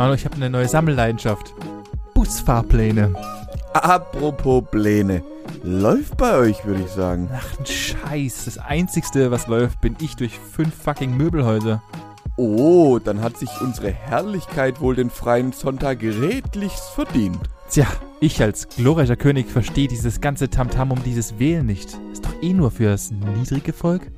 Manu, ich habe eine neue Sammelleidenschaft. Busfahrpläne. Apropos Pläne. Läuft bei euch, würde ich sagen. Ach, ein Scheiß. Das Einzigste, was läuft, bin ich durch fünf fucking Möbelhäuser. Oh, dann hat sich unsere Herrlichkeit wohl den freien Sonntag redlichst verdient. Tja, ich als glorreicher König verstehe dieses ganze Tamtam um dieses Wählen nicht. Ist doch eh nur fürs niedrige Volk.